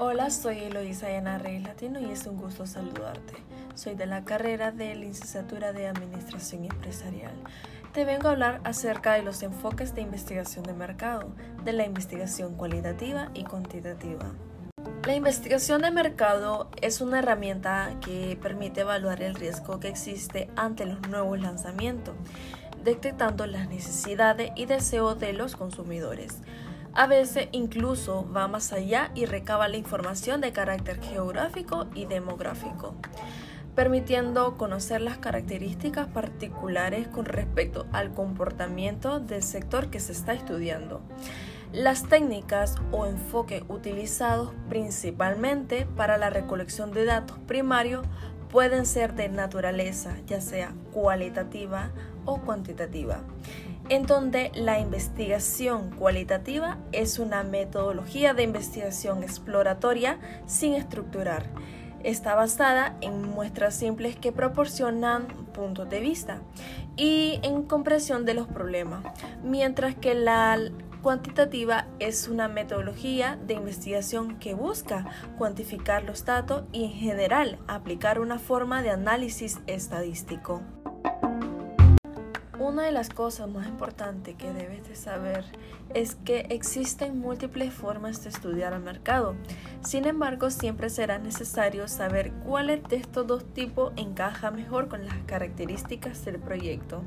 Hola, soy Eloisa Yana Reyes Latino y es un gusto saludarte. Soy de la carrera de licenciatura de Administración Empresarial. Te vengo a hablar acerca de los enfoques de investigación de mercado, de la investigación cualitativa y cuantitativa. La investigación de mercado es una herramienta que permite evaluar el riesgo que existe ante los nuevos lanzamientos, detectando las necesidades y deseos de los consumidores. A veces incluso va más allá y recaba la información de carácter geográfico y demográfico, permitiendo conocer las características particulares con respecto al comportamiento del sector que se está estudiando. Las técnicas o enfoques utilizados principalmente para la recolección de datos primarios pueden ser de naturaleza, ya sea cualitativa o cuantitativa en donde la investigación cualitativa es una metodología de investigación exploratoria sin estructurar. Está basada en muestras simples que proporcionan puntos de vista y en comprensión de los problemas, mientras que la cuantitativa es una metodología de investigación que busca cuantificar los datos y en general aplicar una forma de análisis estadístico. Una de las cosas más importantes que debes de saber es que existen múltiples formas de estudiar el mercado. Sin embargo, siempre será necesario saber cuál de estos dos tipos encaja mejor con las características del proyecto.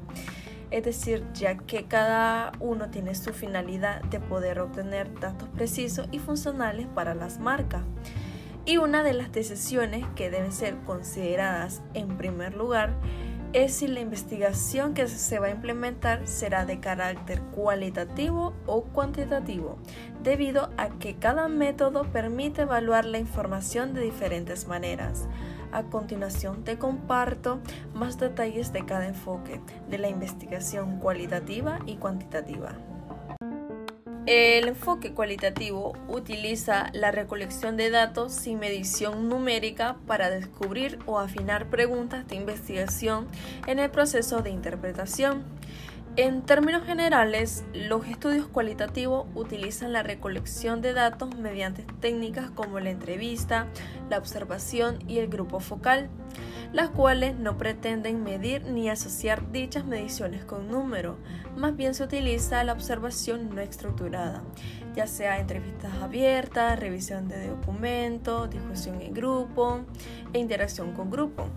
Es decir, ya que cada uno tiene su finalidad de poder obtener datos precisos y funcionales para las marcas. Y una de las decisiones que deben ser consideradas en primer lugar es si la investigación que se va a implementar será de carácter cualitativo o cuantitativo, debido a que cada método permite evaluar la información de diferentes maneras. A continuación te comparto más detalles de cada enfoque de la investigación cualitativa y cuantitativa. El enfoque cualitativo utiliza la recolección de datos sin medición numérica para descubrir o afinar preguntas de investigación en el proceso de interpretación. En términos generales, los estudios cualitativos utilizan la recolección de datos mediante técnicas como la entrevista, la observación y el grupo focal, las cuales no pretenden medir ni asociar dichas mediciones con número, más bien se utiliza la observación no estructurada, ya sea entrevistas abiertas, revisión de documentos, discusión en grupo e interacción con grupo.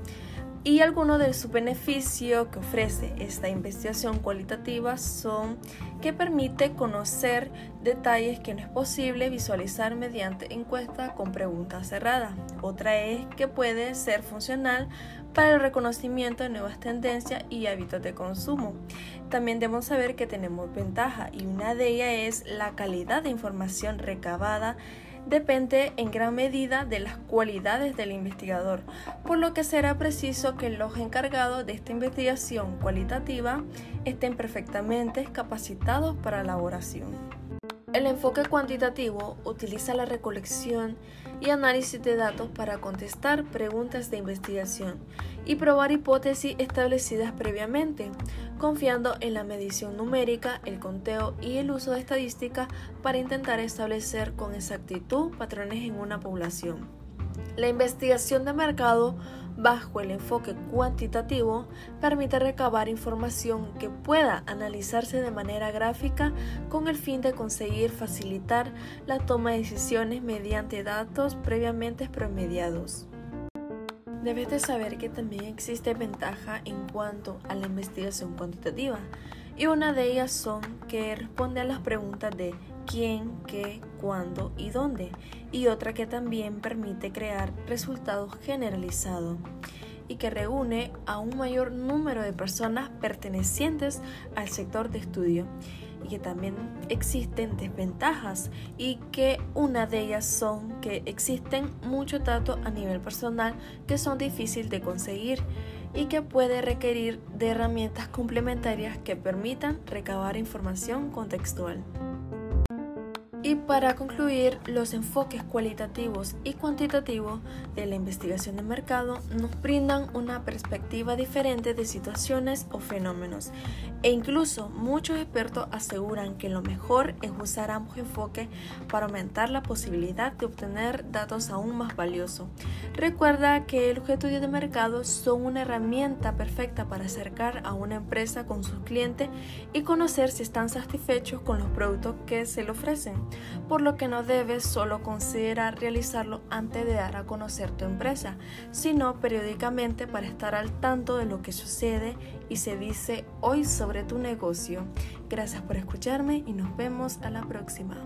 Y algunos de sus beneficios que ofrece esta investigación cualitativa son que permite conocer detalles que no es posible visualizar mediante encuesta con preguntas cerradas. Otra es que puede ser funcional para el reconocimiento de nuevas tendencias y hábitos de consumo. También debemos saber que tenemos ventaja y una de ellas es la calidad de información recabada depende en gran medida de las cualidades del investigador, por lo que será preciso que los encargados de esta investigación cualitativa estén perfectamente capacitados para la elaboración. El enfoque cuantitativo utiliza la recolección y análisis de datos para contestar preguntas de investigación y probar hipótesis establecidas previamente, confiando en la medición numérica, el conteo y el uso de estadísticas para intentar establecer con exactitud patrones en una población. La investigación de mercado bajo el enfoque cuantitativo permite recabar información que pueda analizarse de manera gráfica con el fin de conseguir facilitar la toma de decisiones mediante datos previamente promediados. Debes de saber que también existe ventaja en cuanto a la investigación cuantitativa y una de ellas son que responde a las preguntas de quién, qué, cuándo y dónde, y otra que también permite crear resultados generalizados y que reúne a un mayor número de personas pertenecientes al sector de estudio y que también existen desventajas y que una de ellas son que existen muchos datos a nivel personal que son difíciles de conseguir y que puede requerir de herramientas complementarias que permitan recabar información contextual. Y para concluir, los enfoques cualitativos y cuantitativos de la investigación de mercado nos brindan una perspectiva diferente de situaciones o fenómenos. E incluso muchos expertos aseguran que lo mejor es usar ambos enfoques para aumentar la posibilidad de obtener datos aún más valiosos. Recuerda que los estudios de mercado son una herramienta perfecta para acercar a una empresa con sus clientes y conocer si están satisfechos con los productos que se le ofrecen por lo que no debes solo considerar realizarlo antes de dar a conocer tu empresa, sino periódicamente para estar al tanto de lo que sucede y se dice hoy sobre tu negocio. Gracias por escucharme y nos vemos a la próxima.